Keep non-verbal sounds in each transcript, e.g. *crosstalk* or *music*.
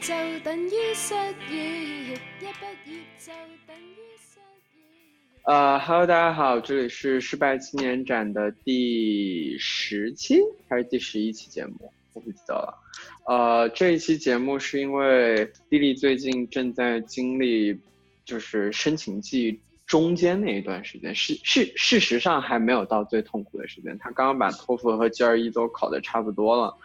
就等於失業，一畢業就等於失業。呃，Hello，大家好，这里是失败青年展的第十期还是第十一期节目，我不记得了。呃，这一期节目是因为丽丽最近正在经历就是申请季中间那一段时间，是是事实上还没有到最痛苦的时间，她刚刚把托福和 GRE 都考得差不多了。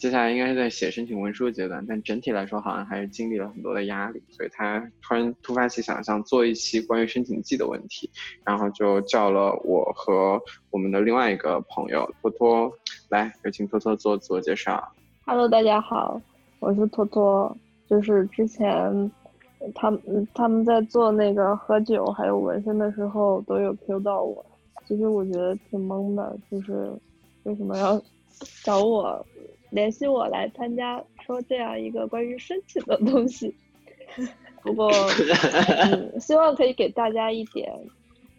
接下来应该是在写申请文书的阶段，但整体来说好像还是经历了很多的压力，所以他突然突发奇想，想做一期关于申请季的问题，然后就叫了我和我们的另外一个朋友托托来，有请托托做自我介绍。Hello，大家好，我是托托，就是之前他们他们在做那个喝酒还有纹身的时候都有 Q 到我，其实我觉得挺懵的，就是为什么要找我联系我来参加说这样一个关于申请的东西？*laughs* 不过，嗯，希望可以给大家一点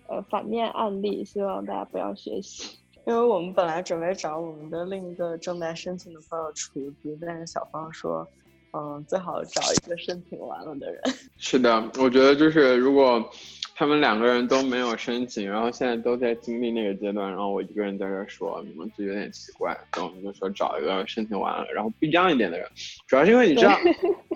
呃反面案例，希望大家不要学习。*laughs* 因为我们本来准备找我们的另一个正在申请的朋友厨子，但是小芳说，嗯，最好找一个申请完了的人。*laughs* 是的，我觉得就是如果他们两个人都没有申请，然后现在都在经历那个阶段，然后我一个人在这儿说，你们就有点奇怪。然后我们就说找一个申请完了，然后不一样一点的人，主要是因为你知道，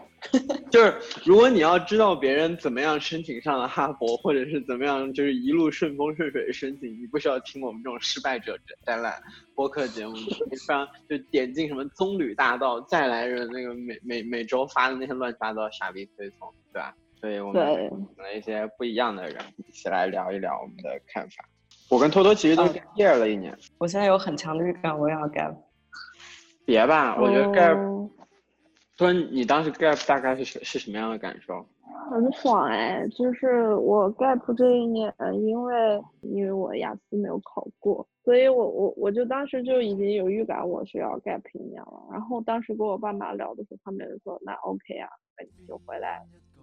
*laughs* 就是如果你要知道别人怎么样申请上了哈佛，或者是怎么样就是一路顺风顺水的申请，你不需要听我们这种失败者展览播客节目，你非常就点进什么棕榈大道再来人那个每每每周发的那些乱七八糟的傻逼推送，对吧？所以我们对请了一些不一样的人一起来聊一聊我们的看法。我跟托托其实都嗯 year 了一年，我现在有很强的预感，我也要 gap。别吧，我觉得 gap，哦托你当时 gap 大概是什是什么样的感受？很爽哎，就是我 gap 这一年，因为因为我雅思没有考过，所以我我我就当时就已经有预感我是要 gap 一年了。然后当时跟我爸妈聊的时候，他们也说那 OK 啊，那你就回来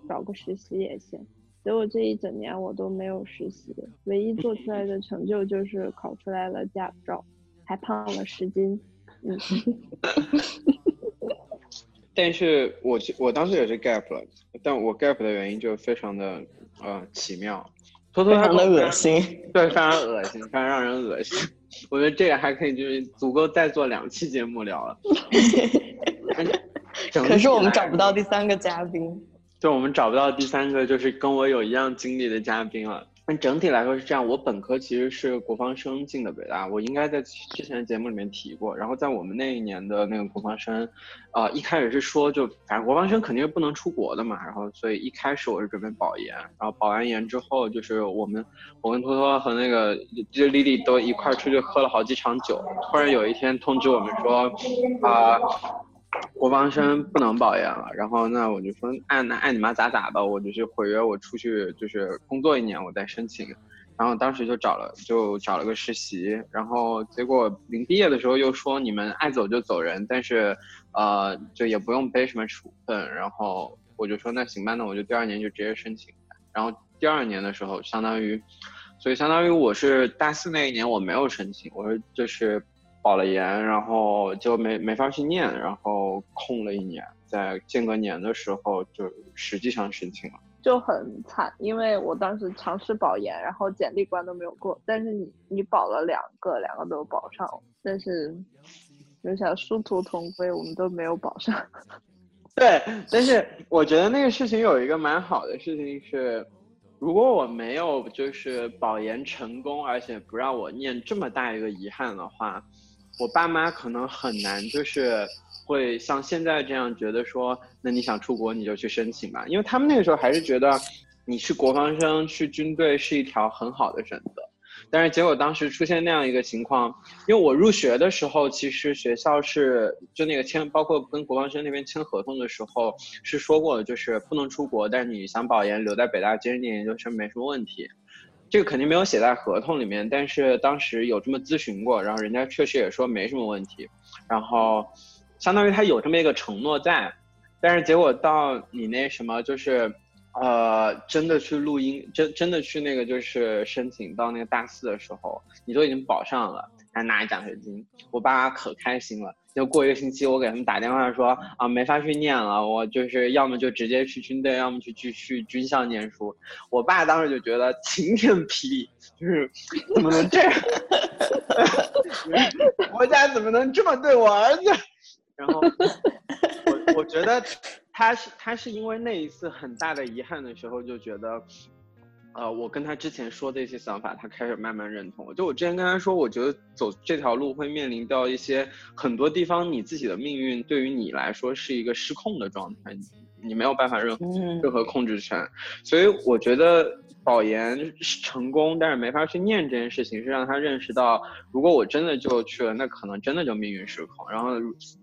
找个实习也行。结果这一整年我都没有实习，唯一做出来的成就就是考出来了驾照，还胖了十斤。嗯，*laughs* 但是我其我当时也是 gap 了，但我 gap 的原因就非常的呃奇妙，托托他非常的恶心。对，非常恶心，非常让人恶心。我觉得这个还可以，就是足够再做两期节目聊了。*laughs* 可是我们找不到第三个嘉宾。就我们找不到第三个就是跟我有一样经历的嘉宾了。但整体来说是这样，我本科其实是国防生进的北大，我应该在之前的节目里面提过。然后在我们那一年的那个国防生，呃，一开始是说就反正国防生肯定是不能出国的嘛，然后所以一开始我是准备保研，然后保完研之后就是我们我跟托托和那个就丽丽都一块出去喝了好几场酒，突然有一天通知我们说，啊、国防生不能保研了，然后那我就说爱那爱你妈咋咋吧，我就去毁约我出去就是工作一年，我再申请。然后当时就找了就找了个实习，然后结果临毕业的时候又说你们爱走就走人，但是呃就也不用背什么处分，然后我就说那行吧，那我就第二年就直接申请。然后第二年的时候，相当于，所以相当于我是大四那一年我没有申请，我是就是保了研，然后就没没法去念，然后空了一年，在间隔年的时候就实际上申请了。就很惨，因为我当时尝试保研，然后简历关都没有过，但是你你保了两个，两个都保上，但是就想殊途同归，我们都没有保上。*laughs* 对，但是我觉得那个事情有一个蛮好的事情是，如果我没有就是保研成功，而且不让我念这么大一个遗憾的话，我爸妈可能很难就是会像现在这样觉得说，那你想出国你就去申请吧，因为他们那个时候还是觉得你去国防生去军队是一条很好的选择。但是结果当时出现那样一个情况，因为我入学的时候，其实学校是就那个签，包括跟国防生那边签合同的时候是说过的，就是不能出国，但是你想保研留在北大接着念研究生没什么问题。这个肯定没有写在合同里面，但是当时有这么咨询过，然后人家确实也说没什么问题，然后相当于他有这么一个承诺在，但是结果到你那什么就是。呃，真的去录音，真真的去那个就是申请到那个大四的时候，你都已经保上了，还拿奖学金，我爸妈可开心了。就过一个星期，我给他们打电话说啊，没法去念了，我就是要么就直接去军队，要么就去去军校念书。我爸当时就觉得晴天霹雳，就是怎么能这样？*laughs* 国家怎么能这么对我儿子？然后我我觉得他是他是因为那一次很大的遗憾的时候，就觉得。呃，我跟他之前说的一些想法，他开始慢慢认同。就我之前跟他说，我觉得走这条路会面临到一些很多地方，你自己的命运对于你来说是一个失控的状态，你没有办法任何任何控制权。所以我觉得。保研成功，但是没法去念这件事情，是让他认识到，如果我真的就去了，那可能真的就命运失控。然后，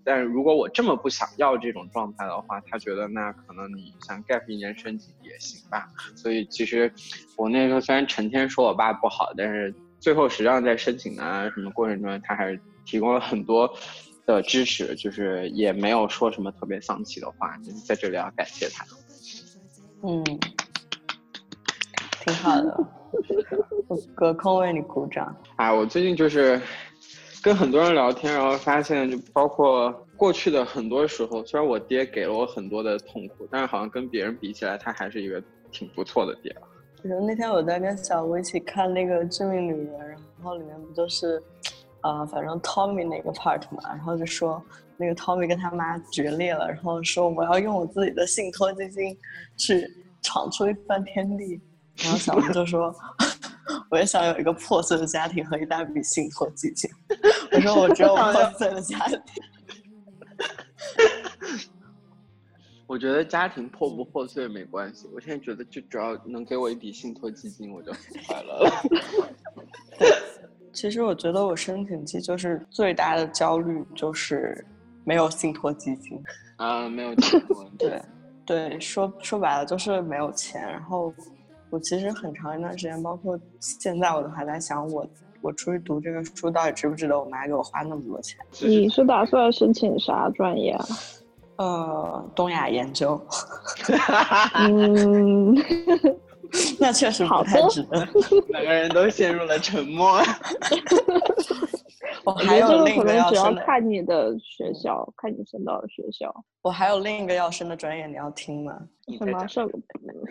但是如果我这么不想要这种状态的话，他觉得那可能你想 gap 一年申请也行吧。所以其实我那时候虽然成天说我爸不好，但是最后实际上在申请啊什么过程中，他还是提供了很多的支持，就是也没有说什么特别丧气的话，就是在这里要感谢他。嗯。挺好的，我隔空为你鼓掌。啊，我最近就是跟很多人聊天，然后发现，就包括过去的很多时候，虽然我爹给了我很多的痛苦，但是好像跟别人比起来，他还是一个挺不错的爹。就是那天我在跟小吴一起看那个《致命女人》，然后里面不就是，呃，反正 Tommy 那个 part 嘛，然后就说那个 Tommy 跟他妈决裂了，然后说我要用我自己的信托基金去闯出一番天地。然后小吴就说：“ *laughs* 我也想有一个破碎的家庭和一大笔信托基金。*laughs* ”我说：“我只有破碎的家庭。*laughs* ”我觉得家庭破不破碎没关系，我现在觉得就只要能给我一笔信托基金，我就很快乐了。其实我觉得我申请期就是最大的焦虑就是没有信托基金啊，没有信托。对对，说说白了就是没有钱，然后。我其实很长一段时间，包括现在，我都还在想，我我出去读这个书到底值不值得我妈给我花那么多钱？你是打算申请啥专业啊？呃，东亚研究。*laughs* 嗯，*laughs* 那确实不太值。两个人都陷入了沉默。*laughs* 我还有另一个要升的，看你的学校，看你升到的学校。我还有另一个要升的专业，你要听吗？什么社？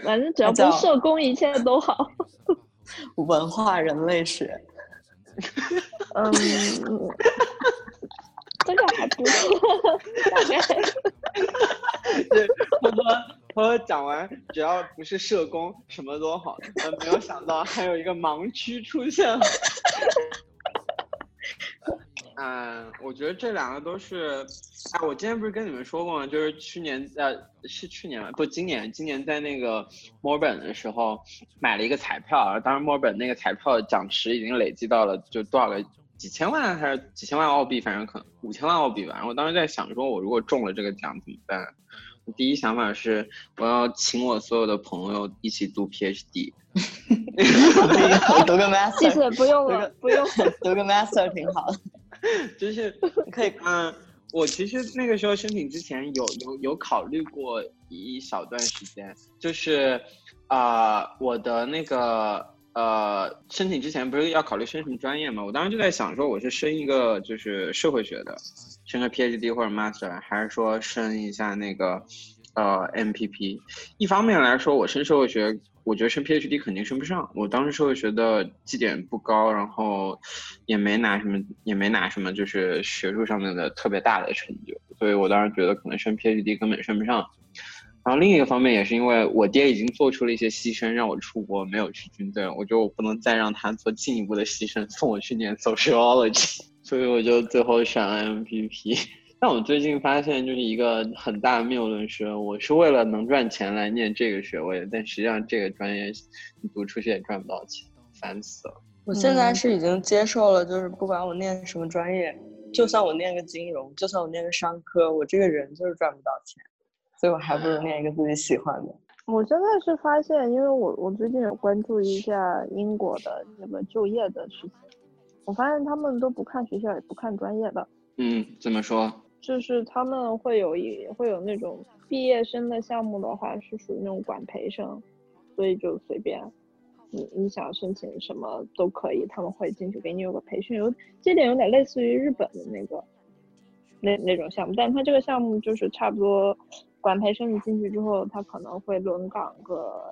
反正只要不是社工，一切都好。*laughs* 文化人类学。*laughs* 嗯，这个还不错。*laughs* 对，他说，他说讲完，只要不是社工，什么都好。没有想到还有一个盲区出现了。嗯，我觉得这两个都是，哎，我今天不是跟你们说过吗？就是去年呃，是去年吗？不，今年，今年在那个墨尔本的时候买了一个彩票，当时墨尔本那个彩票奖池已经累积到了就多少个几千万还是几千万澳币，反正可能五千万澳币吧。然后当时在想说，我如果中了这个奖怎么办？我第一想法是我要请我所有的朋友一起读 PhD，*laughs* 读个 master，*laughs* 谢谢不用了，不用 *laughs* 读个 master 挺好的。就是可以，嗯，我其实那个时候申请之前有有有考虑过一小段时间，就是啊，我的那个呃，申请之前不是要考虑申什么专业嘛？我当时就在想说，我是升一个就是社会学的，升个 PhD 或者 Master，还是说升一下那个呃 MPP？一方面来说，我升社会学。我觉得升 PhD 肯定升不上。我当时社会学的绩点不高，然后也没拿什么，也没拿什么，就是学术上面的特别大的成就。所以我当时觉得可能升 PhD 根本升不上。然后另一个方面也是因为我爹已经做出了一些牺牲，让我出国没有去军队，我觉得我不能再让他做进一步的牺牲，送我去念 sociology。所以我就最后选了 MPP。但我最近发现，就是一个很大的谬论是，我是为了能赚钱来念这个学位，但实际上这个专业你读出去也赚不到钱，烦死了。我现在是已经接受了，就是不管我念什么专业，就算我念个金融，就算我念个商科，我这个人就是赚不到钱，所以我还不如念一个自己喜欢的。我现在是发现，因为我我最近有关注一下英国的那个就业的事情，我发现他们都不看学校，也不看专业的。嗯，怎么说？就是他们会有一会有那种毕业生的项目的话，是属于那种管培生，所以就随便，你你想申请什么都可以，他们会进去给你有个培训，有这点有点类似于日本的那个，那那种项目，但他这个项目就是差不多管培生你进去之后，他可能会轮岗个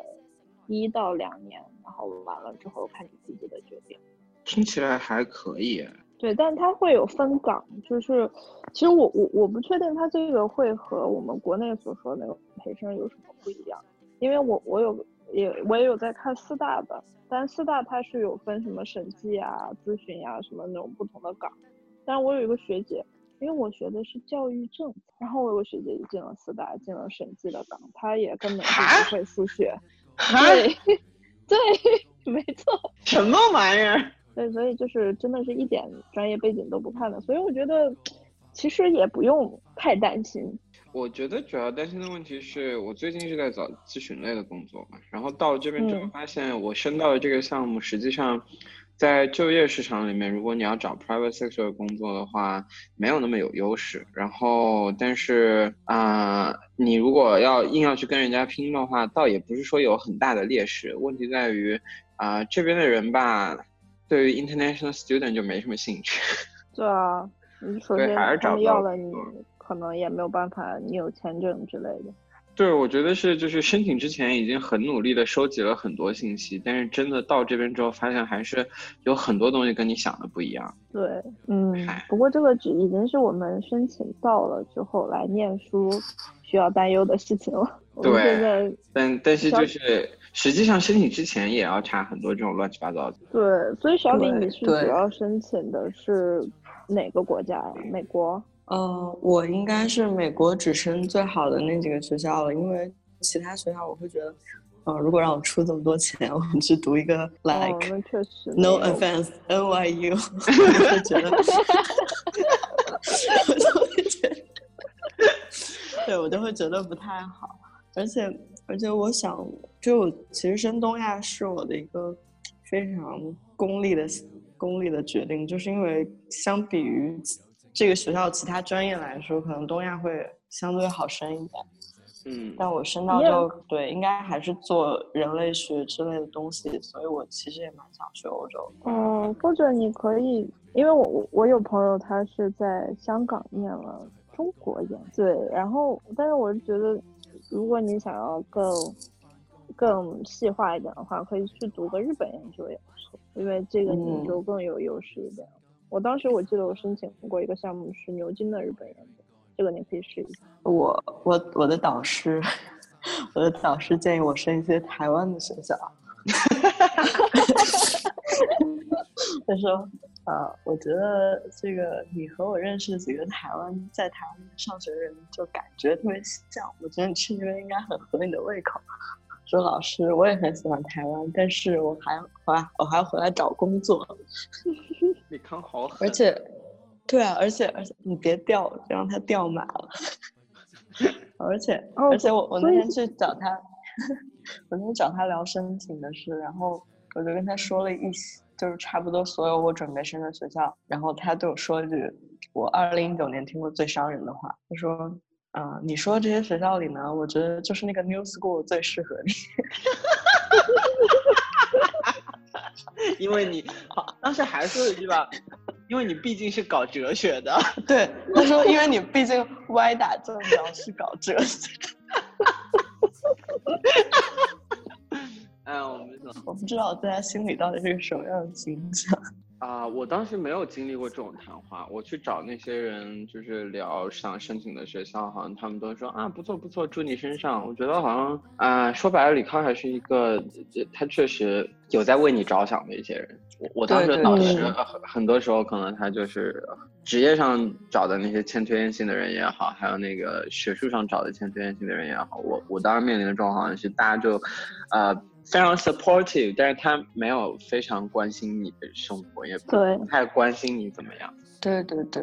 一到两年，然后完了之后看你自己的决定。听起来还可以。对，但它会有分岗，就是其实我我我不确定它这个会和我们国内所说的那个培生有什么不一样，因为我我有也我也有在看四大的，但四大它是有分什么审计啊、咨询呀、什么那种不同的岗，但是我有一个学姐，因为我学的是教育政策，然后我有个学姐就进了四大，进了审计的岗，她也根本就不会数学，对 *laughs* 对，*laughs* 没错。什么玩意儿？对，所以就是真的是一点专业背景都不看的，所以我觉得其实也不用太担心。我觉得主要担心的问题是我最近是在找咨询类的工作嘛，然后到了这边之后嗯发现我申到的这个项目，实际上在就业市场里面，如果你要找 private sector 的工作的话，没有那么有优势。然后，但是啊、你如果要硬要去跟人家拼的话，倒也不是说有很大的劣势。问题在于啊、这边的人吧，对于 international student 就没什么兴趣。*laughs* 对啊，你首先对还是他找不到们要了你可能也没有办法，你有签证之类的。对，我觉得是，就是申请之前已经很努力的收集了很多信息，但是真的到这边之后，发现还是有很多东西跟你想的不一样。对，嗯嗨，不过这个只已经是我们申请到了之后来念书需要担忧的事情了。*laughs* 对但但是小就是实际上申请之前也要查很多这种乱七八糟的。对，所以小李你是主要申请的是哪个国家呀？美国？呃，我应该是美国只申最好的那几个学校了，因为其他学校我会觉得，呃，如果让我出这么多钱，*laughs* 我去读一个哦，like、那确实 no offense NYU，*laughs* 我就会觉得，我就会觉得，*laughs* 对我就会觉得不太好，而且而且我想，就其实升东亚是我的一个非常功利的功利的决定，就是因为相比于这个学校其他专业来说，可能东亚会相对好升一点。嗯，但我升到就对，应该还是做人类学之类的东西，所以我其实也蛮想去欧洲的。嗯，或者你可以，因为我我我有朋友他是在香港念了中国研，对，然后但是我是觉得，如果你想要更更细化一点的话，可以去读个日本研究也不错，因为这个你嗯就更有优势一点。我当时我记得我申请过一个项目是牛津的日本研究，这个你可以试一下。我我我的导师，*laughs* 我的导师建议我申一些台湾的学校。*laughs* *laughs* 他说：“呃，我觉得这个你和我认识几个台湾在台湾上学的人，就感觉特别像。我觉得你去那边应该很合你的胃口。”说老师，我也很喜欢台湾，但是我还我还我还要回来找工作，李康好狠，而且，对啊，而且而且你别掉，别让他掉满了。而且、哦而且我我那天去找他，*laughs* 我那天找他聊申请的事，然后我就跟他说了一些，就是差不多所有我准备申的学校，然后他对我说一句我二零一九年听过最伤人的话，他说。啊、你说这些学校里呢，我觉得就是那个 New School 最适合你。*laughs* 因为你好，当时还说了一句吧，因为你毕竟是搞哲学的。对，他说，因为你毕竟歪打正着是搞哲学。*laughs* 哎，我们说我不知道在他心里到底是个什么样的形象。*laughs* 啊、我当时没有经历过这种谈话。我去找那些人，就是聊想申请的学校，好像他们都说啊，不错不错，祝你升上。我觉得好像啊、说白了，李康还是一个，呃他确实有在为你着想的一些人。我我当时的对对导师，对呃很很多时候可能他就是职业上找的那些欠推荐信的人也好，还有那个学术上找的欠推荐信的人也好，我我当时面临的状况是，大家就，呃，非常 supportive，但是他没有非常关心你的生活，也不太关心你怎么样。对对对，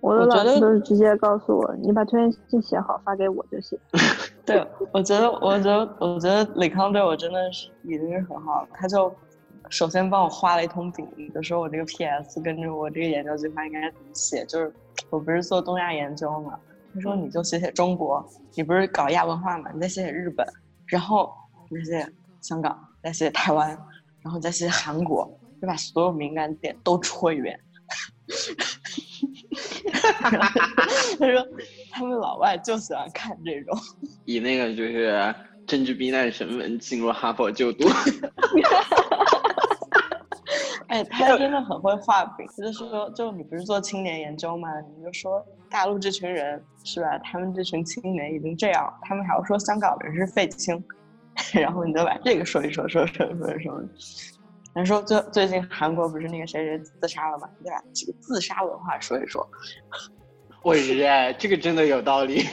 我的我觉得老师都是直接告诉我，你把推荐信写好发给我就行。*laughs* 对，我觉得，我觉得，我觉得李康对我真的是已经是很好了。他就首先帮我画了一通饼，就说我这个 PS 跟着我这个研究计划应该怎么写。就是我不是做东亚研究嘛，他说你就写写中国，你不是搞亚文化嘛，你再写写日本，然后你再写写香港，再写写台湾，然后再写写韩国，就把所有敏感点都戳一遍。*laughs* 他说他们老外就喜欢看这种。以那个就是政治避难身份进入哈佛就读。*laughs* 哎，他真的很会画饼，就是说，就你不是做青年研究吗？你就说大陆这群人是吧？他们这群青年已经这样，他们还要说香港人是废青，然后你再把这个说一说，说说说说。人说最最近韩国不是那个谁谁自杀了嘛？对吧？这个自杀文化说一说。我日，这个真的有道理。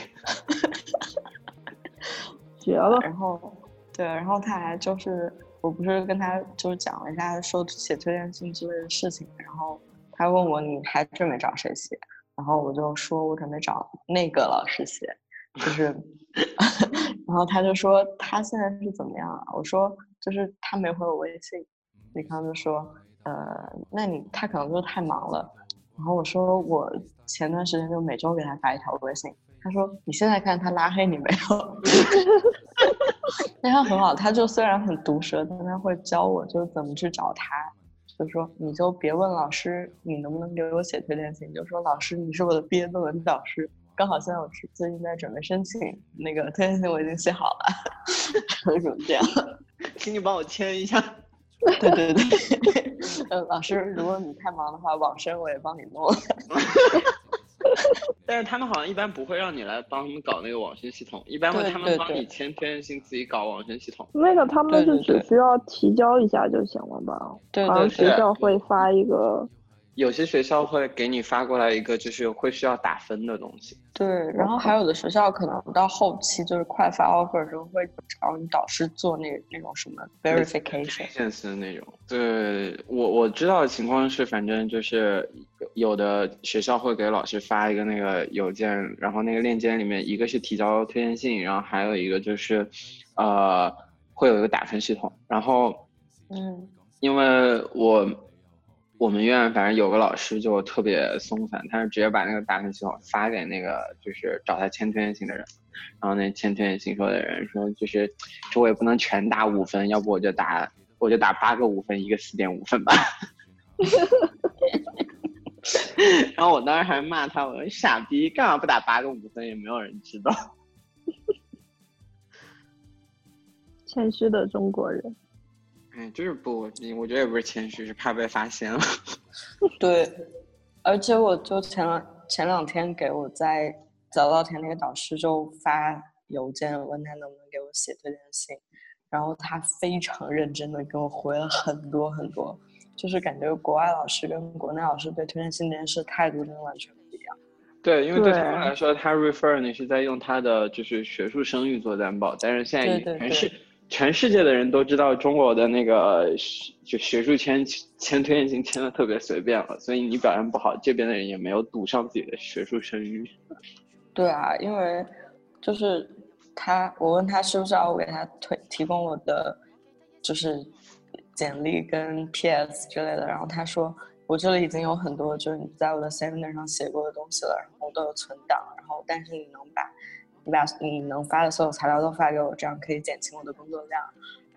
*laughs* 绝了。然后，对，然后他还就是。我不是跟他就是讲了一下说写推荐信之类的事情，然后他问我你还准备找谁写，然后我就说我准备找那个老师写，就是，*laughs* 然后他就说他现在是怎么样啊？我说就是他没回我微信，李康就说呃，那你他可能就是太忙了，然后我说我前段时间就每周给他发一条微信，他说你现在看他拉黑你没有？*laughs* 那他很好，他就虽然很毒舌，但他会教我就是怎么去找他。就说你就别问老师你能不能给我写推荐信，就说老师你是我的毕业论文导师，刚好现在我是最近在准备申请那个推荐信，我已经写好了，*laughs* 什么这样，请你帮我签一下。对对对，*laughs* 呃，老师如果你太忙的话，网申我也帮你弄。*laughs* 但是他们好像一般不会让你来帮他们搞那个网申系统，一般会他们帮你签推荐信，自己搞网申系统。那个他们就只需要提交一下就行了吧？好像学校会发一个。有些学校会给你发过来一个，就是会需要打分的东西。对，然后还有的学校可能到后期就是快发 offer 的时候会找你导师做那那种什么 verification，现实的那种。对我我知道的情况是，反正就是有的学校会给老师发一个那个邮件，然后那个链接里面一个是提交推荐信，然后还有一个就是，呃，会有一个打分系统。然后，嗯，因为我。我们院反正有个老师就特别松散，他是直接把那个打分系统发给那个就是找他签推荐信的人，然后那签推荐信说的人说就是这我也不能全打五分，要不我就打我就打八个五分，一个四点五分吧。*laughs* 然后我当时还骂他，我说傻逼，干嘛不打八个五分？也没有人知道。谦虚的中国人。哎，就是不，你我觉得也不是谦虚，是怕被发现了。*laughs* 对，而且我就前两前两天给我在早稻田那个导师就发邮件问他能不能给我写推荐信，然后他非常认真的给我回了很多很多，就是感觉国外老师跟国内老师对推荐信这件事态度真的完全不一样。对，因为对他们来说，他 refer 你是在用他的就是学术声誉做担保，但是现在全是。全世界的人都知道中国的那个学就学术签签推荐信签的特别随便了，所以你表现不好，这边的人也没有赌上自己的学术声誉。对啊，因为就是他，我问他是不是要我给他推提供我的就是简历跟 PS 之类的，然后他说我这里已经有很多就是你在我的 seminar 上写过的东西了，然后都有存档，然后但是你能把。你把你能发的所有材料都发给我，这样可以减轻我的工作量。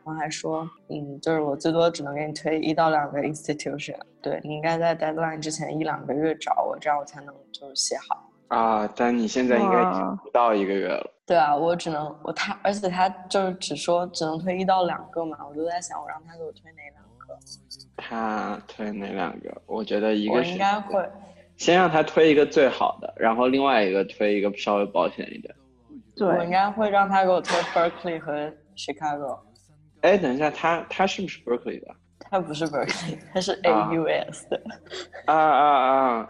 然后还说，嗯，就是我最多只能给你推一到两个 institution。对你应该在 deadline 之前一两个月找我，这样我才能就是写好。啊，但你现在应该已经不到一个月了。对啊，我只能我他，而且他就是只说只能推一到两个嘛，我就在想，我让他给我推哪两个？他推哪两个？我觉得一个是应该会先让他推一个最好的，然后另外一个推一个稍微保险一点。我应该会让他给我推 Berkeley 和 Chicago。哎，等一下，他他是不是 Berkeley 的？他不是 Berkeley，*laughs* 他是 AUS 的。啊啊啊！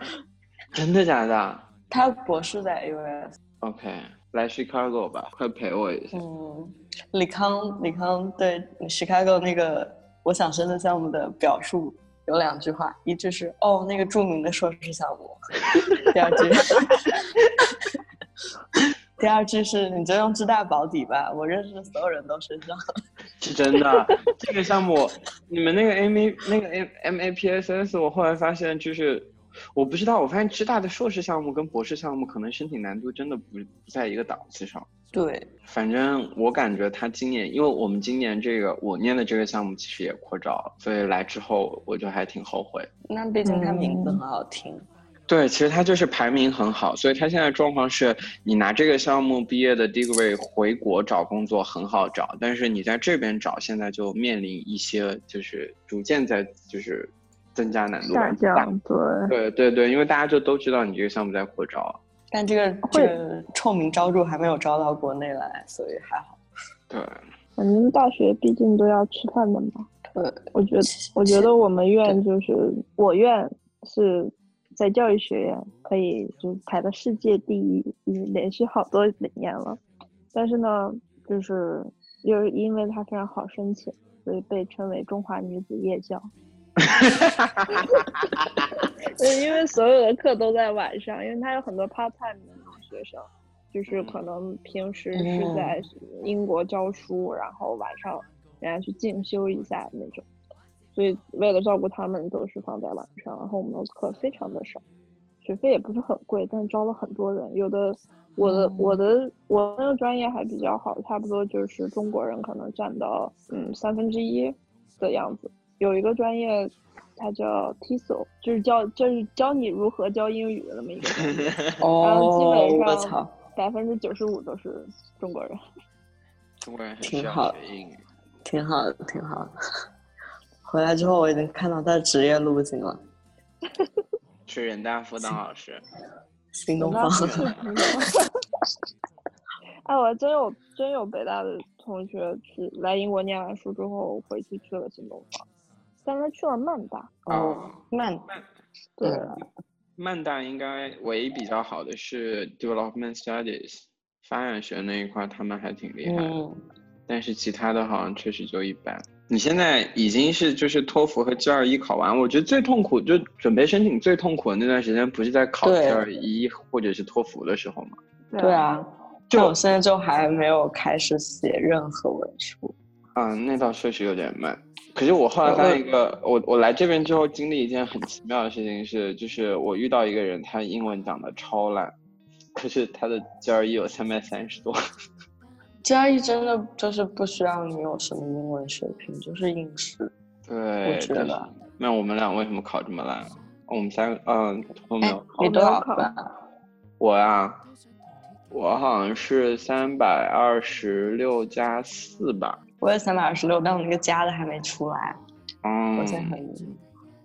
真的假的？他博士在 AUS。OK，来 Chicago 吧，快陪我一下。嗯，李康，李康对 Chicago 那个我想申的项目的表述有两句话，一句是哦，那个著名的硕士项目，第二句。第二句是你就用知大保底吧，我认识的所有人都身上。*laughs* 是真的，这个项目，你们那个 M A 那个 M M A P S S，我后来发现就是，我不知道，我发现知大的硕士项目跟博士项目可能申请难度真的不不在一个档次上。对，反正我感觉他今年，因为我们今年这个我念的这个项目其实也扩招，所以来之后我就还挺后悔。那毕竟他名字很好听。对，其实他就是排名很好，所以他现在状况是你拿这个项目毕业的 degree 回国找工作很好找，但是你在这边找，现在就面临一些就是逐渐在就是增加难度。下降，对，对对对，因为大家就都知道你这个项目在扩招。但这个这个臭名昭著还没有招到国内来，所以还好。对，我们大学毕竟都要吃饭的嘛。对，我觉得，我觉得我们院就是我院是在教育学院可以就是排到世界第一，已经连续好多年了。但是呢，就是又是因为它非常好申请，所以被称为中华女子夜校。*laughs* 对，因为所有的课都在晚上，因为它有很多 part time 的学生，就是可能平时是在英国教书，然后晚上人家去进修一下那种，所以为了照顾他们，都是放在晚上。然后我们的课非常的少，学费也不是很贵，但招了很多人。有的我的我的我那个专业还比较好，差不多就是中国人可能占到嗯三分之一的样子。有一个专业，它叫 TESOL，就是教就是教你如何教英语的那么一个专业，*laughs* 然后基哦，本上我操，百分之九十五都是中国人。中国人很需挺好要学英语。挺好的，挺好的。回来之后，我已经看到他的职业路径了。*laughs* 去人大辅导老师，新东方，*laughs* 哎，我还真有真有北大的同学去来英国念完书之后回去去了新东方，但他去了曼大。哦，曼，对，曼大应该唯一比较好的是 development studies 发展学那一块，他们还挺厉害的。嗯，但是其他的好像确实就一般。你现在已经是就是托福和 GRE 考完，我觉得最痛苦就准备申请最痛苦的那段时间，不是在考 GRE 或者是托福的时候吗？对，啊。就就我现在就还没有开始写任何文书。嗯，那倒确实有点慢。可是我后来发现一个，我我来这边之后经历一件很奇妙的事情是，就是我遇到一个人，他英文讲的超烂，可是他的 GRE 有三百三十多。GRE 真的就是不需要你有什么英文水平，就是应试。对，我觉得。那我们俩为什么考这么烂？我们三个，嗯，都没哎有考。你多少考分？我呀、我好像是三百二十六加四吧。我也三百二十六，但我那个加的还没出来，嗯，我现在很，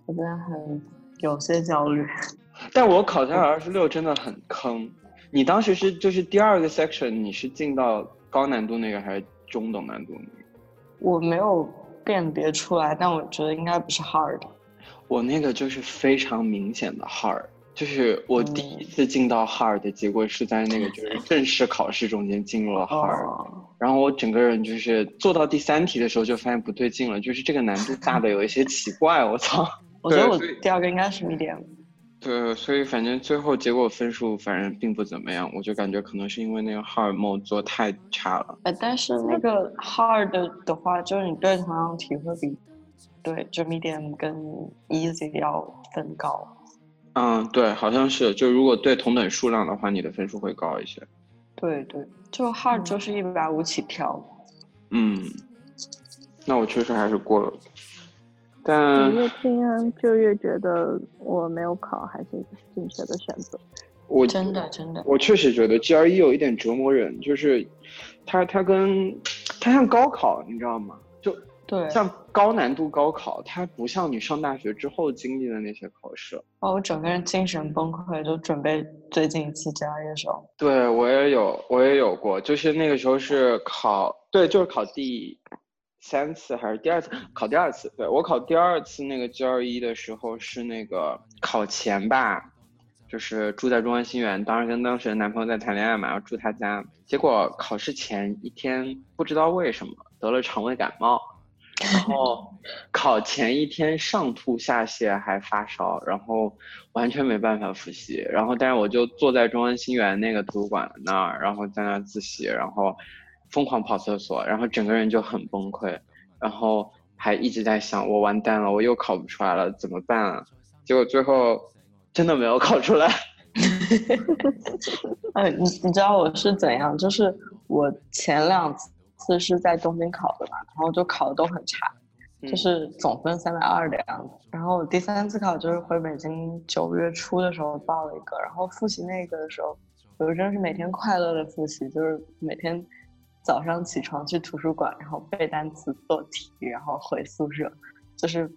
我现在很有些焦虑。*laughs* 但我考三百二十六真的很坑。你当时是就是第二个 section，你是进到高难度那个还是中等难度那个？我没有辨别出来，但我觉得应该不是 hard。我那个就是非常明显的 hard，就是我第一嗯次进到 hard 的结果是在那个就是 *laughs* 正式考试中间进入了 hard，、哦，然后我整个人就是做到第三题的时候就发现不对劲了，就是这个难度大的有一些奇怪，我操！我觉得我第二个应该是 medium。对，所以反正最后结果分数反正并不怎么样，我就感觉可能是因为那个 hard mode 做太差了。哎，但是那个 hard 的话，就是你对同样题会比对就 medium 跟 easy 要分高。嗯，对，好像是，就如果对同等数量的话，你的分数会高一些。对对，就 hard 就是一百五起跳。嗯，那我确实还是过了，但你越听就越觉得我没有考还是正确的选择。我真的真的，我确实觉得 GRE 有一点折磨人，就是它它跟它像高考，你知道吗？就对，像高难度高考，它不像你上大学之后经历的那些考试。哦，我整个人精神崩溃，就准备最近一次 GRE 的时候。对我也有，我也有过，就是那个时候是考，对，就是考第三次还是第二次？考第二次。对我考第二次那个 GRE 的时候是那个考前吧，就是住在中央新园，当时跟当时的男朋友在谈恋爱嘛，然后住他家，结果考试前一天不知道为什么得了肠胃感冒。然后 *laughs* 考前一天上吐下泻还发烧，然后完全没办法复习。然后但是我就坐在中央新园那个图书馆那儿，然后在那儿自习，然后疯狂跑厕所，然后整个人就很崩溃，然后还一直在想我完蛋了，我又考不出来了，怎么办啊？结果最后真的没有考出来。哎，*laughs* 你你知道我是怎样？就是我前两次是在东京考的嘛，然后就考的都很差，就是总分三百二的样子。然后我第三次考就是回北京九月初的时候报了一个，然后复习那个的时候，我真的是每天快乐的复习，就是每天早上起床去图书馆，然后背单词、做题，然后回宿舍，就是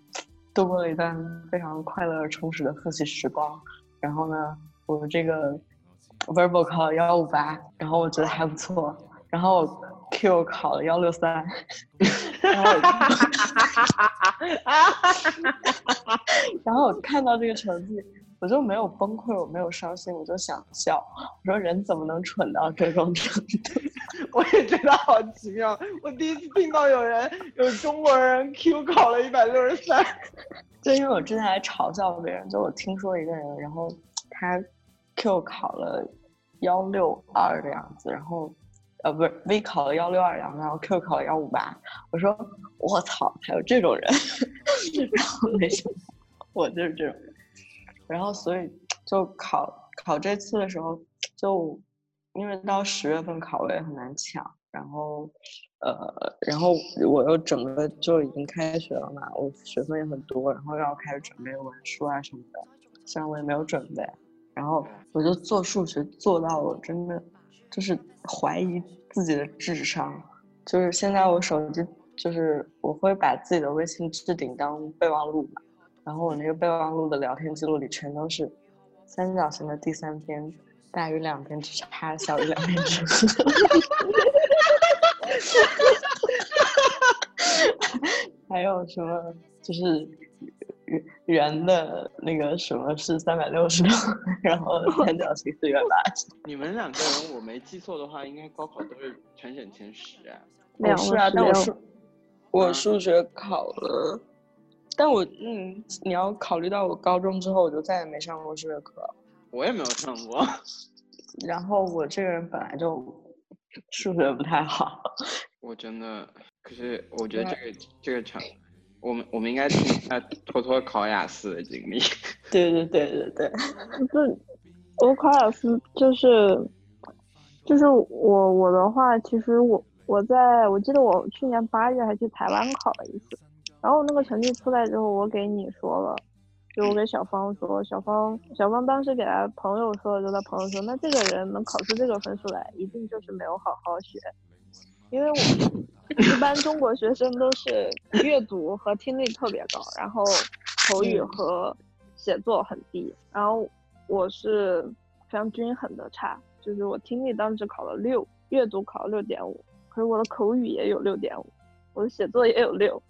度过了一段非常快乐而充实的复习时光。然后呢，我这个 verbal 考了幺五八，然后我觉得还不错。然后 Q 考了幺六三，然 *laughs* 后然后我看到这个成绩，我就没有崩溃，我没有伤心，我就想笑。我说人怎么能蠢到这种程度？*laughs* 我也觉得好奇妙。我第一次听到有人有中国人 Q 考了一百六十三，*laughs* 就因为我之前还嘲笑别人，就我听说一个人，然后他 Q 考了幺六二的样子，然后。呃，不是 V 考了幺六二，然后然后 Q 考了幺五八。我说我操，还有这种人，*laughs* 然后没想到我就是这种人。然后所以就考考这次的时候，就因为到十月份考位很难抢，然后呃，然后我又整个就已经开学了嘛，我学分也很多，然后要开始准备文书啊什么的，虽然我也没有准备，然后我就做数学做到了真的。就是怀疑自己的智商，就是现在我手机就是我会把自己的微信置顶当备忘录嘛，然后我那个备忘录的聊天记录里全都是三角形的第三边大于两边之差，小于两边之和，*laughs* 还有什么就是。圆的那个什么是三百六十度，然后 *laughs* 三角形是一百八十。你们两个人，我没记错的话，应该高考都是全省前十啊。两是啊，但我数我数学考了，但我嗯，你要考虑到我高中之后我就再也没上过数学课。我也没有上过。*laughs* 然后我这个人本来就数学不太好。*laughs* 我真的，可是我觉得这个这个成。我们我们应该听一下托托考雅思的经历。*laughs* 对对对对对，就我考雅思就是就是我我的话，其实我我在我记得我去年八月还去台湾考了一次，然后那个成绩出来之后，我给你说了，就我给小芳说，小芳小芳当时给他朋友说，就他朋友说，那这个人能考出这个分数来，一定就是没有好好学。因为我一般中国学生都是阅读和听力特别高，然后口语和写作很低，然后我是非常均衡的差，就是我听力当时考了六，阅读考了六点五，可是我的口语也有六点五，我的写作也有六，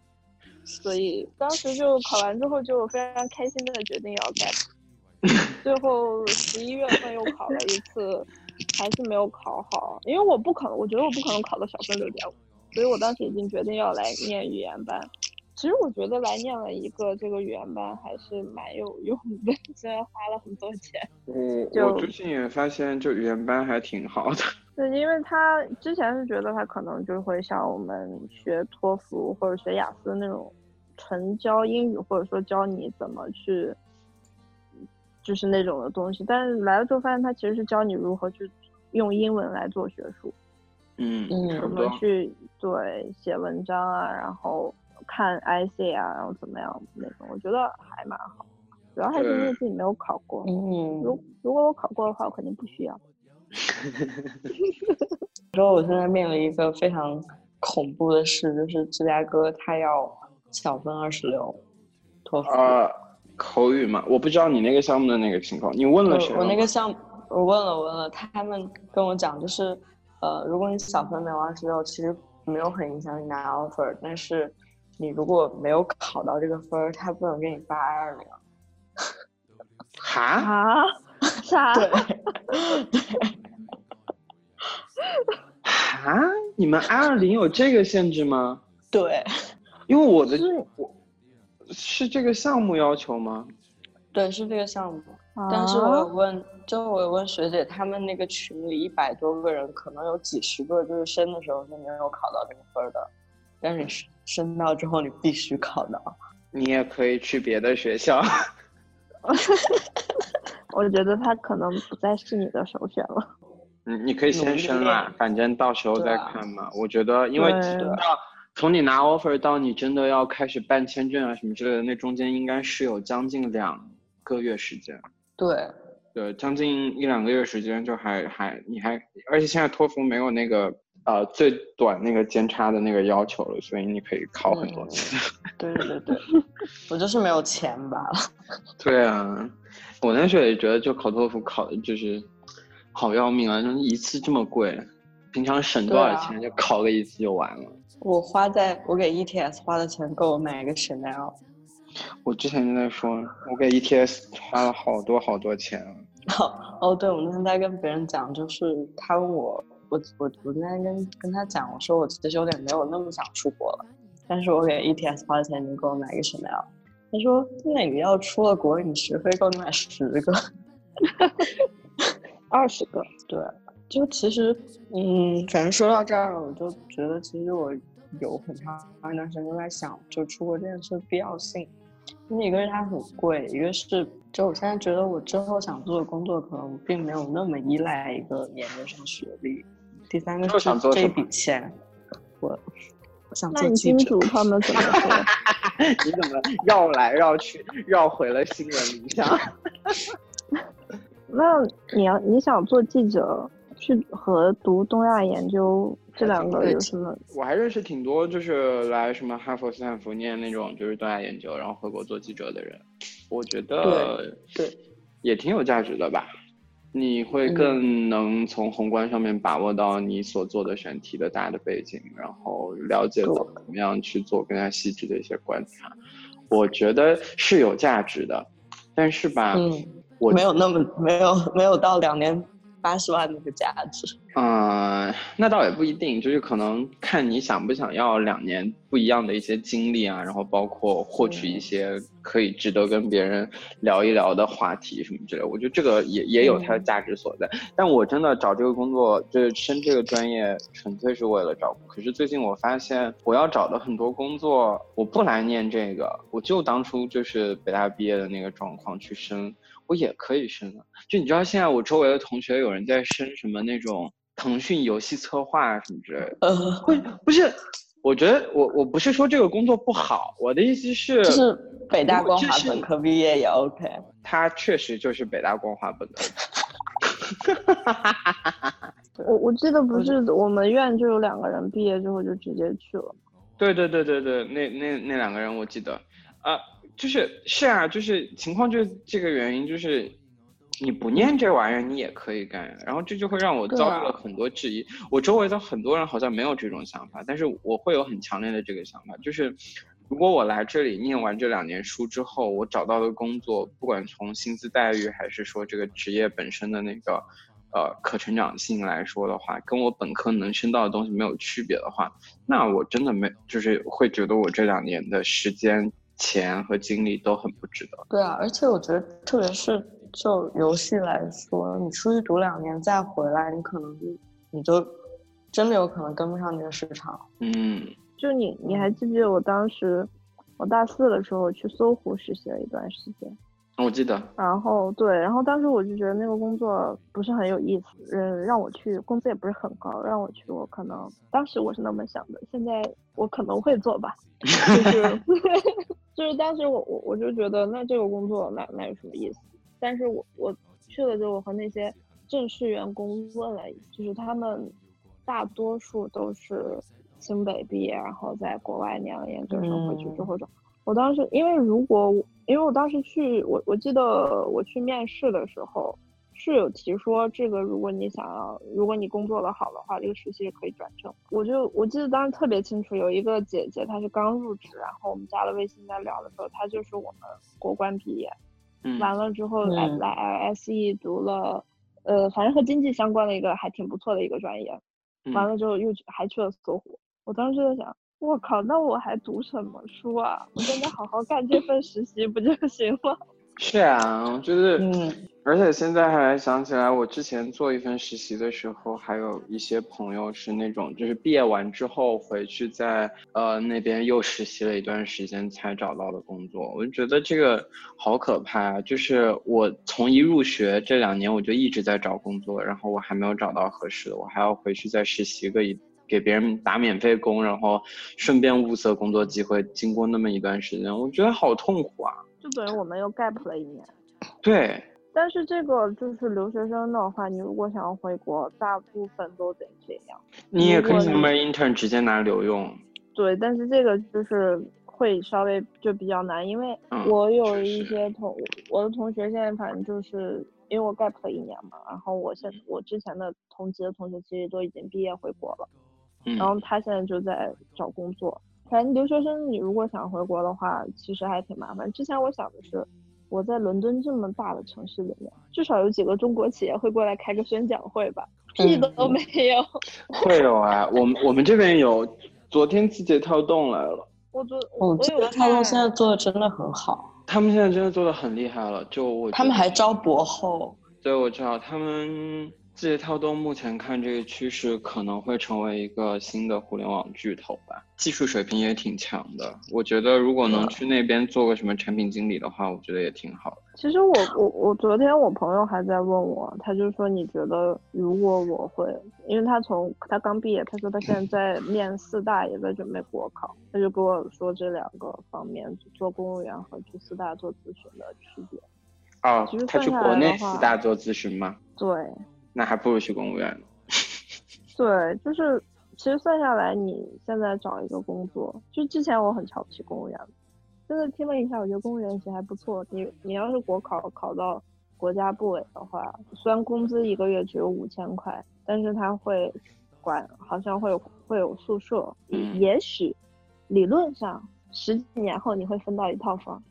所以当时就考完之后就非常开心的决定要改，*laughs* 最后十一月份又考了一次。还是没有考好，因为我不可能，我觉得我不可能考到小分六点五，所以我当时已经决定要来念语言班。其实我觉得来念了一个这个语言班还是蛮有用的，*laughs* 虽然花了很多钱。我我最近也发现，就语言班还挺好的。*laughs* 对，因为他之前是觉得他可能就会像我们学托福或者学雅思那种纯教英语，或者说教你怎么去。就是那种的东西，但是来了之后发现他其实是教你如何去用英文来做学术，嗯，怎么去对写文章啊，然后看 IC 啊，然后怎么样那种，我觉得还蛮好。主要还是因为自己没有考过，嗯，如如果我考过的话，我肯定不需要。*laughs* 说我现在面临一个非常恐怖的事，就是芝加哥他要小分二十六，托福。口语嘛，我不知道你那个项目的那个情况，你问了谁？我那个项目，我问了，问了，他们跟我讲，就是，呃，如果你小分没有二十六，其实没有很影响你拿 offer，但是你如果没有考到这个分儿，他不能给你发 I 二零。哈？啊？啥？对。*laughs* 哈？你们 I 二零有这个限制吗？对。因为我的我。是这个项目要求吗？对，是这个项目。但是我有问，就我有问学姐，他们那个群里一百多个人，可能有几十个就是申的时候是没有考到这个分的，但是升升到之后你必须考到。你也可以去别的学校。*laughs* 我觉得他可能不再是你的首选了。嗯，你可以先升啊，反正到时候再看嘛。我觉得，因为到从你拿 offer 到你真的要开始办签证啊什么之类的，那中间应该是有将近两个月时间。对，对，将近一两个月时间就还还你还，而且现在托福没有那个呃最短那个间差的那个要求了，所以你可以考很多次。*laughs* 对对对对，我就是没有钱罢了。*laughs* 对啊，我那时候也觉得就考托福考的就是好要命啊，就是一次这么贵，平常省多少钱就考个一次就完了。我花在我给 ETS 花的钱够我买一个 Chanel。我之前就在说，我给 ETS 花了好多好多钱啊。哦 *laughs* 哦，对，我那天在跟别人讲，就是他问我，我我我那天跟跟他讲，我说我其实有点没有那么想出国了，但是我给 ETS 花的钱你给我买一个 Chanel。他说那你要出了国，你学费够你买十个。二十个，*laughs* 对，就其实，嗯，反正说到这儿，我就觉得其实我有很长一段时间都在想，就出国这件事的必要性。因为一个是它很贵，一个是就我现在觉得我之后想做的工作可能并没有那么依赖一个研究生学历。第三个是这一想做什么笔钱，我我想那你做记者金主。他们怎么 *laughs* 说？*laughs* 你怎么绕来绕去，绕回了新闻里上？那你要你想做记者，去和读东亚研究 *laughs* 这两个有什么？我还认识挺多，就是来什么哈佛、斯坦福念那种就是东亚研究，然后回国做记者的人，我觉得对对也挺有价值的吧。你会嗯更能从宏观上面把握到你所做的选题的大的背景，然后了解怎么样去做更加细致的一些观察，我觉得是有价值的。但是吧，嗯，我没有那么没有没有到两年八十万那个价值。嗯，*laughs* 那倒也不一定，就是可能看你想不想要两年不一样的一些经历啊，然后包括获取一些可以值得跟别人聊一聊的话题什么之类。我觉得这个也也有它的价值所在。但我真的找这个工作，就是升这个专业，纯粹是为了找。可是最近我发现，我要找的很多工作，我不来念这个，我就当初就是北大毕业的那个状况去升，我也可以升啊。就你知道，现在我周围的同学有人在升什么那种腾讯游戏策划啊什么之类的，呃，不不是，我觉得我我不是说这个工作不好，我的意思是，就是北大光华本科毕业也 OK。他确实就是北大光华本科。*laughs* 我我记得不是我们院就有两个人毕业之后就直接去了。对对对对对，那那那两个人我记得，啊、就是是啊，就是情况就是这个原因，就是你不念这玩意儿你也可以干，然后这就会让我遭遇了很多质疑。我周围的很多人好像没有这种想法，但是我会有很强烈的这个想法，就是如果我来这里念完这两年书之后，我找到的工作，不管从薪资待遇还是说这个职业本身的那个。呃，可成长性来说的话，跟我本科能升到的东西没有区别的话，那我真的没，就是会觉得我这两年的时间、钱和精力都很不值得。对啊，而且我觉得，特别是就游戏来说，你出去读两年再回来，你可能你就真的有可能跟不上这个市场。嗯，就你你还记不记得我当时我大四的时候去搜狐实习了一段时间？我记得，然后对，然后当时我就觉得那个工作不是很有意思，嗯，让我去，工资也不是很高，让我去，我可能当时我是那么想的，现在我可能会做吧，就是 *laughs* 就是当时我我我就觉得那这个工作那那有什么意思？但是我我去了之后，我和那些正式员工问了，就是他们大多数都是清北毕业，然后在国外念了研究生回去之嗯后找。我当时因为如果我因为我当时去我我记得我去面试的时候是有提说这个如果你想要如果你工作的好的话，这个实习也可以转正。我就我记得当时特别清楚，有一个姐姐她是刚入职，然后我们加了微信在聊的时候，她就是我们国关毕业，嗯，完了之后来嗯来 LSE 读了，呃，反正和经济相关的一个还挺不错的一个专业。完嗯了之后又去还去了搜狐，我当时就在想，我靠，那我还读什么书啊？我现在家好好干这份实习不就行了？*laughs* 是啊，就是，嗯，而且现在还想起来，我之前做一份实习的时候，还有一些朋友是那种，就是毕业完之后回去在呃那边又实习了一段时间才找到的工作，我就觉得这个好可怕啊！就是我从一入学这两年，我就一直在找工作，然后我还没有找到合适的，我还要回去再实习个一给别人打免费工，然后顺便物色工作机会，经过那么一段时间，我觉得好痛苦啊！就等于我们又 gap 了一年。对，但是这个就是留学生的话，你如果想要回国，大部分都得这样。你也可以 summer intern 直接拿留用。对，但是这个就是会稍微就比较难，因为嗯我有一些同我的同学现在反正就是因为我 gap 了一年嘛，然后我现我之前的同级的同学其实都已经毕业回国了，嗯然后他现在就在找工作。反正留学生你如果想回国的话，其实还挺麻烦。之前我想的是。我在伦敦这么大的城市里面，至少有几个中国企业会过来开个宣讲会吧，屁都嗯没有。*laughs* 会有啊，我们我们这边有，昨天字节跳动来了，我昨我我有觉得他们现在做的真的很好，他们现在真的做的很厉害了，就我他们还招博后。对，我知道他们字节跳动目前看这个趋势可能会成为一个新的互联网巨头吧，技术水平也挺强的。我觉得如果能嗯去那边做个什么产品经理的话，我觉得也挺好的。其实我我我昨天我朋友还在问我，他就说你觉得如果我会，因为他从他刚毕业，他说他现在在 *laughs* 面四大，也在准备国考，他就跟我说这两个方面做公务员和去四大做咨询的区别。哦，他去国内四大做咨询吗？对那还不如去公务员呢。*laughs* 对，就是其实算下来，你现在找一个工作，就之前我很瞧不起公务员，现在听了一下，我觉得公务员其实还不错。你你要是国考考到国家部委的话，虽然工资一个月只有五千块，但是他会管，好像会有会有宿舍，嗯也许理论上十几年后你会分到一套房。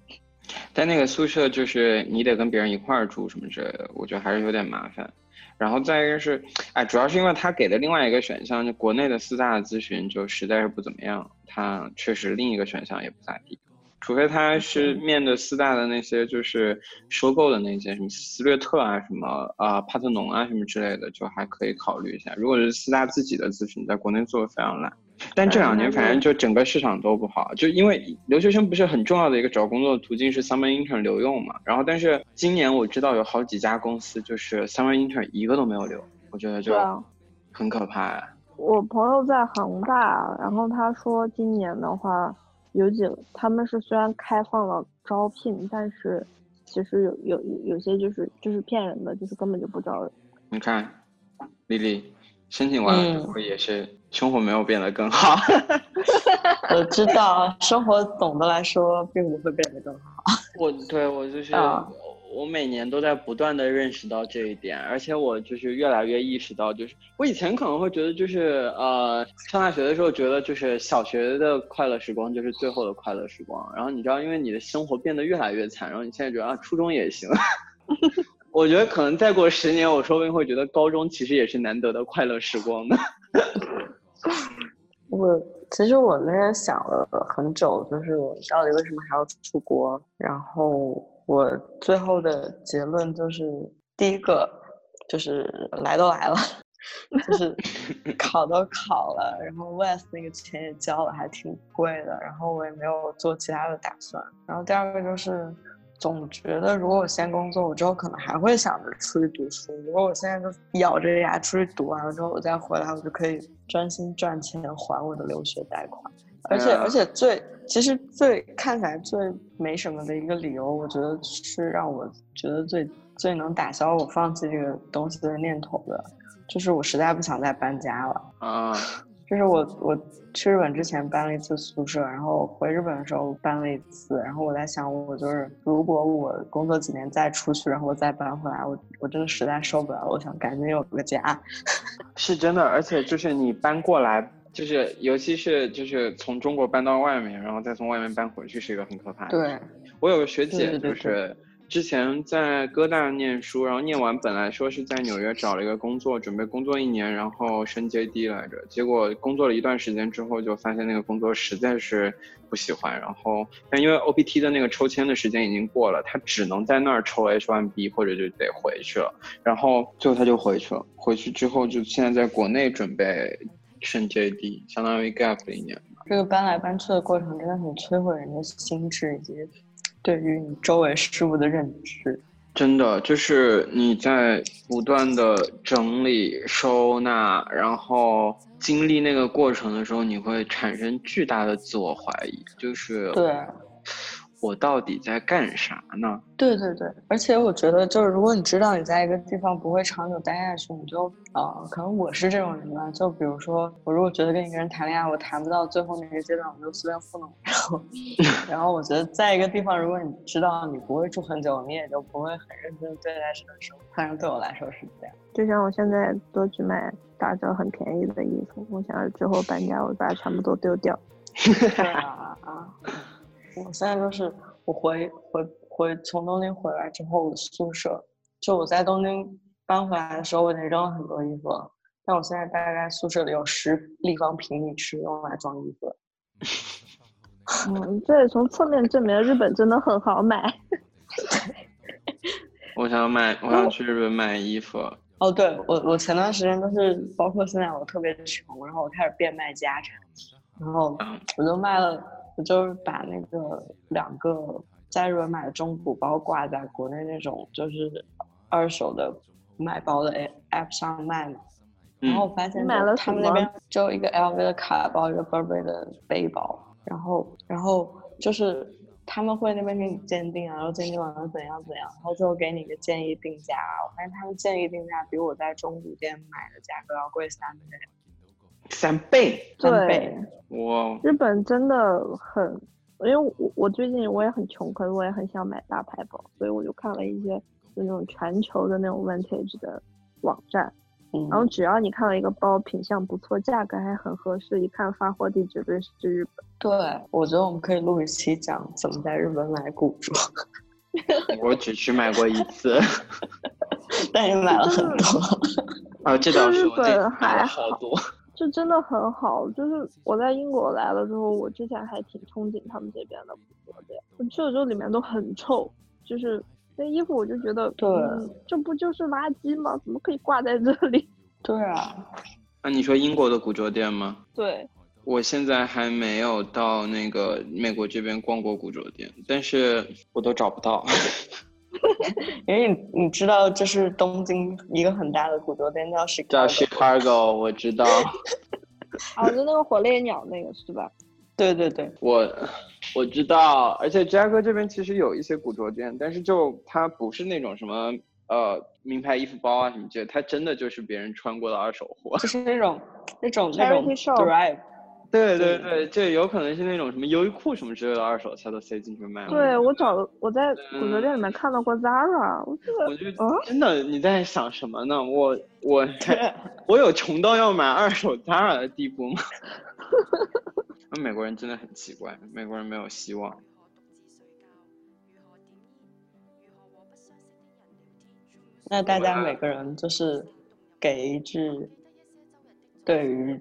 但那个宿舍就是你得跟别人一块儿住什么之类的，我觉得还是有点麻烦。然后再一个是，哎，主要是因为他给的另外一个选项，就国内的四大的咨询就实在是不怎么样，他确实另一个选项也不咋地。除非他是面对四大的那些就是收购的那些什么斯略特啊、什么啊、帕特农啊什么之类的，就还可以考虑一下。如果是四大自己的咨询，在国内做的非常烂。但这两年反正就整个市场都不好，就因为留学生不是很重要的一个找工作的途径是 summer intern 留用嘛，然后但是今年我知道有好几家公司就是 summer intern 一个都没有留，我觉得就很可怕呀、我朋友在恒大，然后他说今年的话，有几个他们是虽然开放了招聘，但是其实有有有有些就是就是骗人的，就是根本就不招人。你看，丽丽申请完了之嗯。后也是生活没有变得更好。*laughs* 我知道，生活总的来说并不会变得更好。我对我就是、啊我每年都在不断的认识到这一点，而且我就是越来越意识到，就是我以前可能会觉得就是呃上大学的时候觉得就是小学的快乐时光就是最后的快乐时光，然后你知道因为你的生活变得越来越惨，然后你现在觉得啊初中也行。*laughs* 我觉得可能再过十年，我说不定会觉得高中其实也是难得的快乐时光的。*laughs* 我其实我那天想了很久，就是我到底为什么还要出国？然后我最后的结论就是，第一个就是来都来了，*laughs* 就是 *laughs* 考都考了，然后 West 那个钱也交了，还挺贵的，然后我也没有做其他的打算。然后第二个就是。总觉得，如果我先工作，我之后可能还会想着出去读书。如果我现在就咬着牙出去读完了之后，我再回来，我就可以专心赚钱还我的留学贷款。而且，嗯而且最其实最看起来最没什么的一个理由，我觉得是让我觉得最最能打消我放弃这个东西的念头的，就是我实在不想再搬家了。啊，就是我我去日本之前搬了一次宿舍，然后回日本的时候搬了一次，然后我在想，我就是如果我工作几年再出去，然后我再搬回来，我我真的实在受不了了，我想赶紧有个家。*laughs* 是真的，而且就是你搬过来，就是尤其是就是从中国搬到外面，然后再从外面搬回去，是一个很可怕的。，对，我有个学姐，就是之前在哥大念书，然后念完本来说是在纽约找了一个工作，准备工作一年，然后升 JD 来着，结果工作了一段时间之后，就发现那个工作实在是不喜欢，然后但因为 OPT 的那个抽签的时间已经过了，他只能在那儿抽 H1B 或者就得回去了，然后最后他就回去了，回去之后就现在在国内准备升 JD，相当于 gap 了一年。这个搬来搬去的过程真的很摧毁人的心智以及对于你周围事物的认知。真的就是你在不断的整理、收纳，然后经历那个过程的时候，你会产生巨大的自我怀疑，就是对。我到底在干啥呢？对对对，而且我觉得，就是如果你知道你在一个地方不会长久待下去，你就呃，可能我是这种人吧。就比如说，我如果觉得跟一个人谈恋爱，我谈不到最后那个阶段，我就随便糊弄。然后，*laughs* 然后我觉得在一个地方，如果你知道你不会住很久，你也就不会很认真对待这个生活。反正对我来说是这样。就像我现在都去买打折很便宜的衣服，我想之后搬家，我把它全部都丢掉。*laughs* *laughs* 啊啊！我现在就是我回回回从东京回来之后，我宿舍就我在东京搬回来的时候，我已经扔了很多衣服了。但我现在大概宿舍里有十立方平米是用来装衣服。嗯，对从侧面证明日本真的很好买。*laughs* 我想买，我想去日本买衣服。哦，对我我前段时间都是，包括现在我特别穷，然后我开始变卖家产，然后我就卖了。我就是把那个两个在日本买的中古包挂在国内那种就是二手的买包的 app 上卖嘛，然后我发现他们那边就一个 LV 的卡包，一个 Burberry 的背包，然后然后就是他们会那边给你鉴定啊，然后鉴定完了怎样怎样，然后最后给你一个建议定价，我发现他们建议定价比我在中古店买的价格要贵三倍。三倍，三倍，哇！日本真的很，因为我我最近我也很穷，可是我也很想买大牌包，所以我就看了一些就那种全球的那种 vintage 的网站，然后只要你看到一个包品相不错，价格还很合适，一看发货地绝对是日本。对，我觉得我们可以录一期讲怎么在日本买古着。我只去买过一次，*laughs* 但也买了很多。啊，这倒是，日本还好多。就真的很好，就是我在英国来了之后，我之前还挺憧憬他们这边的古着店。我去了之后，里面都很臭，就是那衣服，我就觉得，对，这不就是垃圾吗？怎么可以挂在这里？*laughs* 对啊，那你说英国的古着店吗？对，我现在还没有到那个美国这边逛过古着店，但是我都找不到。*laughs* 因为你你知道，这是东京一个很大的古着店，叫 Chicago。叫 Chicago，我知道。啊，*laughs* 就那个火烈鸟那个是吧？对对对，我我知道。而且芝加哥这边其实有一些古着店，但是就它不是那种什么呃名牌衣服包啊什么的，它真的就是别人穿过的二手货。就是那种那种那种 drive。对对对，这有可能是那种什么优衣库什么之类的二手，他都塞进去卖。对我找我在古着店里面看到过 Zara，我这个我觉得真的你在想什么呢？我 *laughs* 我我有穷到要买二手 Zara 的地步吗？*laughs* 那美国人真的很奇怪，美国人没有希望。那大家每个人就是给一句对于。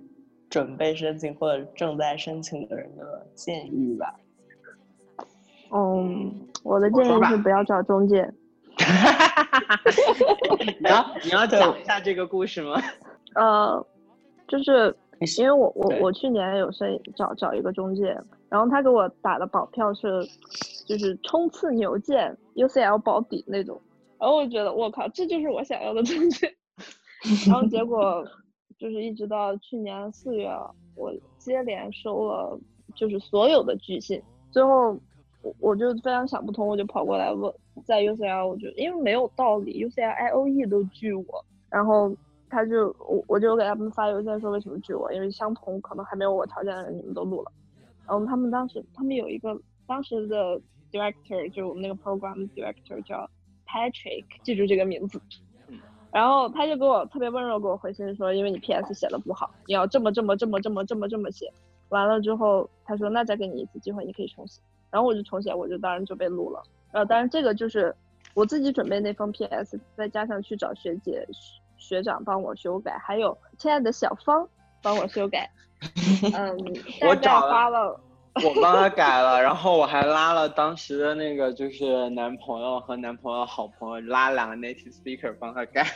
准备申请或者正在申请的人的建议吧。嗯，我的建议是不要找中介。*laughs* 你要 *laughs* 你要讲一下这个故事吗？*laughs* 呃，就是因为我我我去年有申找找一个中介，然后他给我打的保票是就是冲刺牛剑 UCL 保底那种，然后我觉得我靠，这就是我想要的中介，然后结果。就是一直到去年四月，我接连收了就是所有的拒信，最后我我就非常想不通，我就跑过来问，在 UCL，我就因为没有道理，UCL IOE 都拒我，然后他就我我就给他们发邮件说为什么拒我，因为相同可能还没有我条件的人你们都录了，然后他们当时他们有一个当时的 director 就是我们那个 program director 叫 Patrick，记住这个名字。然后他就给我特别温柔给我回信说，因为你 P.S 写的不好，你要这么这么这么这么这么这么写。完了之后，他说那再给你一次机会，你可以重写。然后我就重写，我就当然就被录了。呃，当然这个就是我自己准备那封 P.S，再加上去找学姐学长帮我修改，还有亲爱的小芳帮我修改。*laughs* 嗯，我概花了。我帮他改了，然后我还拉了当时的那个就是男朋友和男朋友好朋友，拉两个 native speaker 帮他改。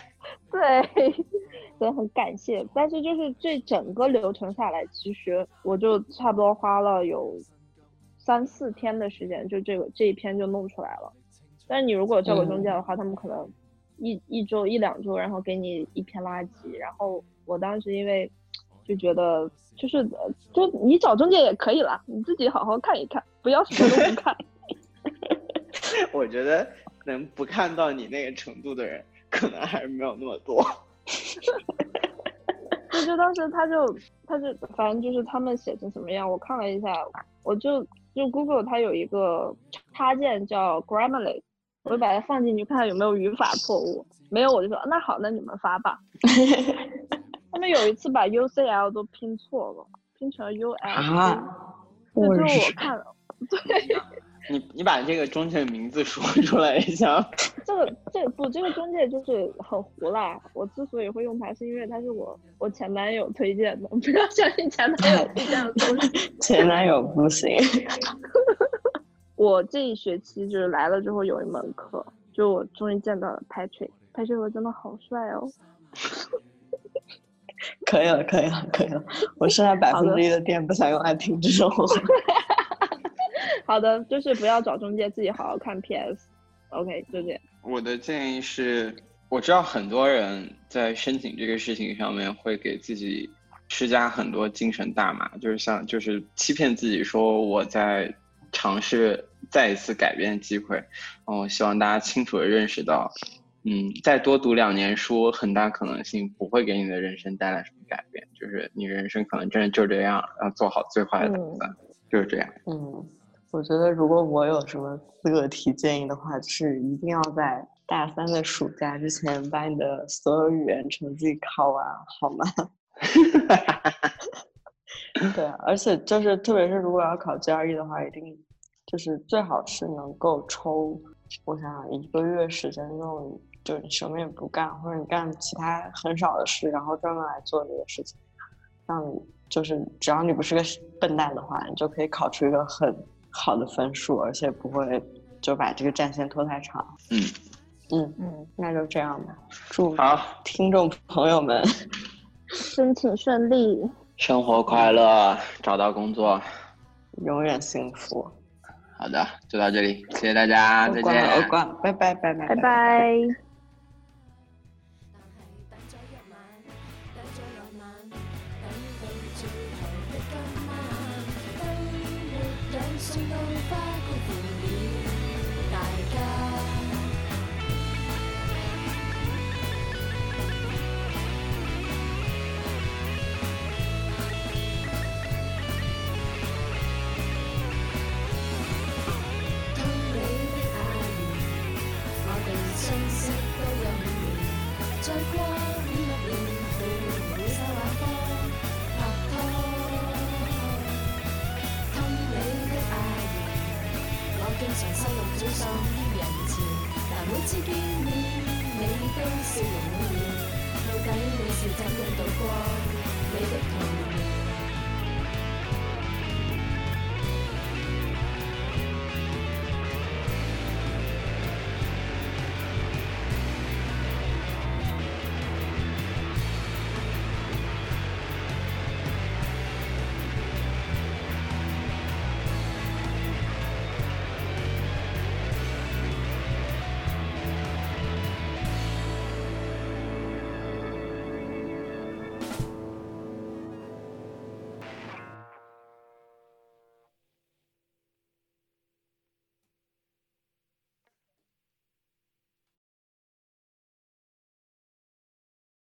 对，*laughs* 所以很感谢。但是就是这整个流程下来，其实我就差不多花了有三四天的时间，就这个这一篇就弄出来了。但是你如果交给中介的话，他们可能一一周一两周，然后给你一篇垃圾。然后我当时因为就觉得，就是呃就你找中介也可以啦，你自己好好看一看，不要什么都不看。*laughs* 我觉得能不看到你那个程度的人，可能还是没有那么多。*laughs* 就就当时他就他就反正就是他们写成什么样，我看了一下，我就就 Google 它有一个插件叫 Grammarly，我就把它放进去看看有没有语法错误，没有我就说那好，那你们发吧。*laughs* 他们有一次把 UCL 都拼错了，拼成 UL，啊，这就我是是我看了，对 *laughs* 你你把这个中介名字说出来一下。*laughs* 这个这不这个中介就是很胡啦。我之所以会用它，是因为它是我我前男友推荐的，不要相信前男友推荐的东西。*laughs* 前男友不行，我这一学期就是来了之后有一门课，就我终于见到了 Patrick，Patrick 我真的好帅哦。可以了，可以了，可以了。我剩下百分之一的电不想用来听这种话。*laughs* 好的，就是不要找中介，自己好好看 PS。OK，就这样。我的建议是，我知道很多人在申请这个事情上面会给自己施加很多精神大麻，就是像就是欺骗自己说我在尝试再一次改变机会。嗯，我希望大家清楚的认识到，嗯，再多读两年书，很大可能性不会给你的人生带来什么改变，就是你人生可能真的就这样，要做好最坏的打算，就是这样。嗯，我觉得如果我有什么资格提建议的话，就是一定要在大三的暑假之前把你的所有语言成绩考完，好吗？*laughs* 对啊，而且就是特别是如果要考 GRE 的话，一定就是最好是能够抽，我想想一个月时间那种，就是你什么也不干，或者你干其他很少的事，然后专门来做这个事情，让你就是只要你不是个笨蛋的话，你就可以考出一个很好的分数，而且不会就把这个战线拖太长。嗯，嗯，嗯，那就这样吧，祝好，听众朋友们 *laughs* 申请顺利。生活快乐，找到工作。*laughs* 永远幸福。好的，就到这里，谢谢大家，再见。关了，拜拜拜拜拜拜。等咗一晚，等咗两晚，等到最后的今晚，都沒有送到花冠負了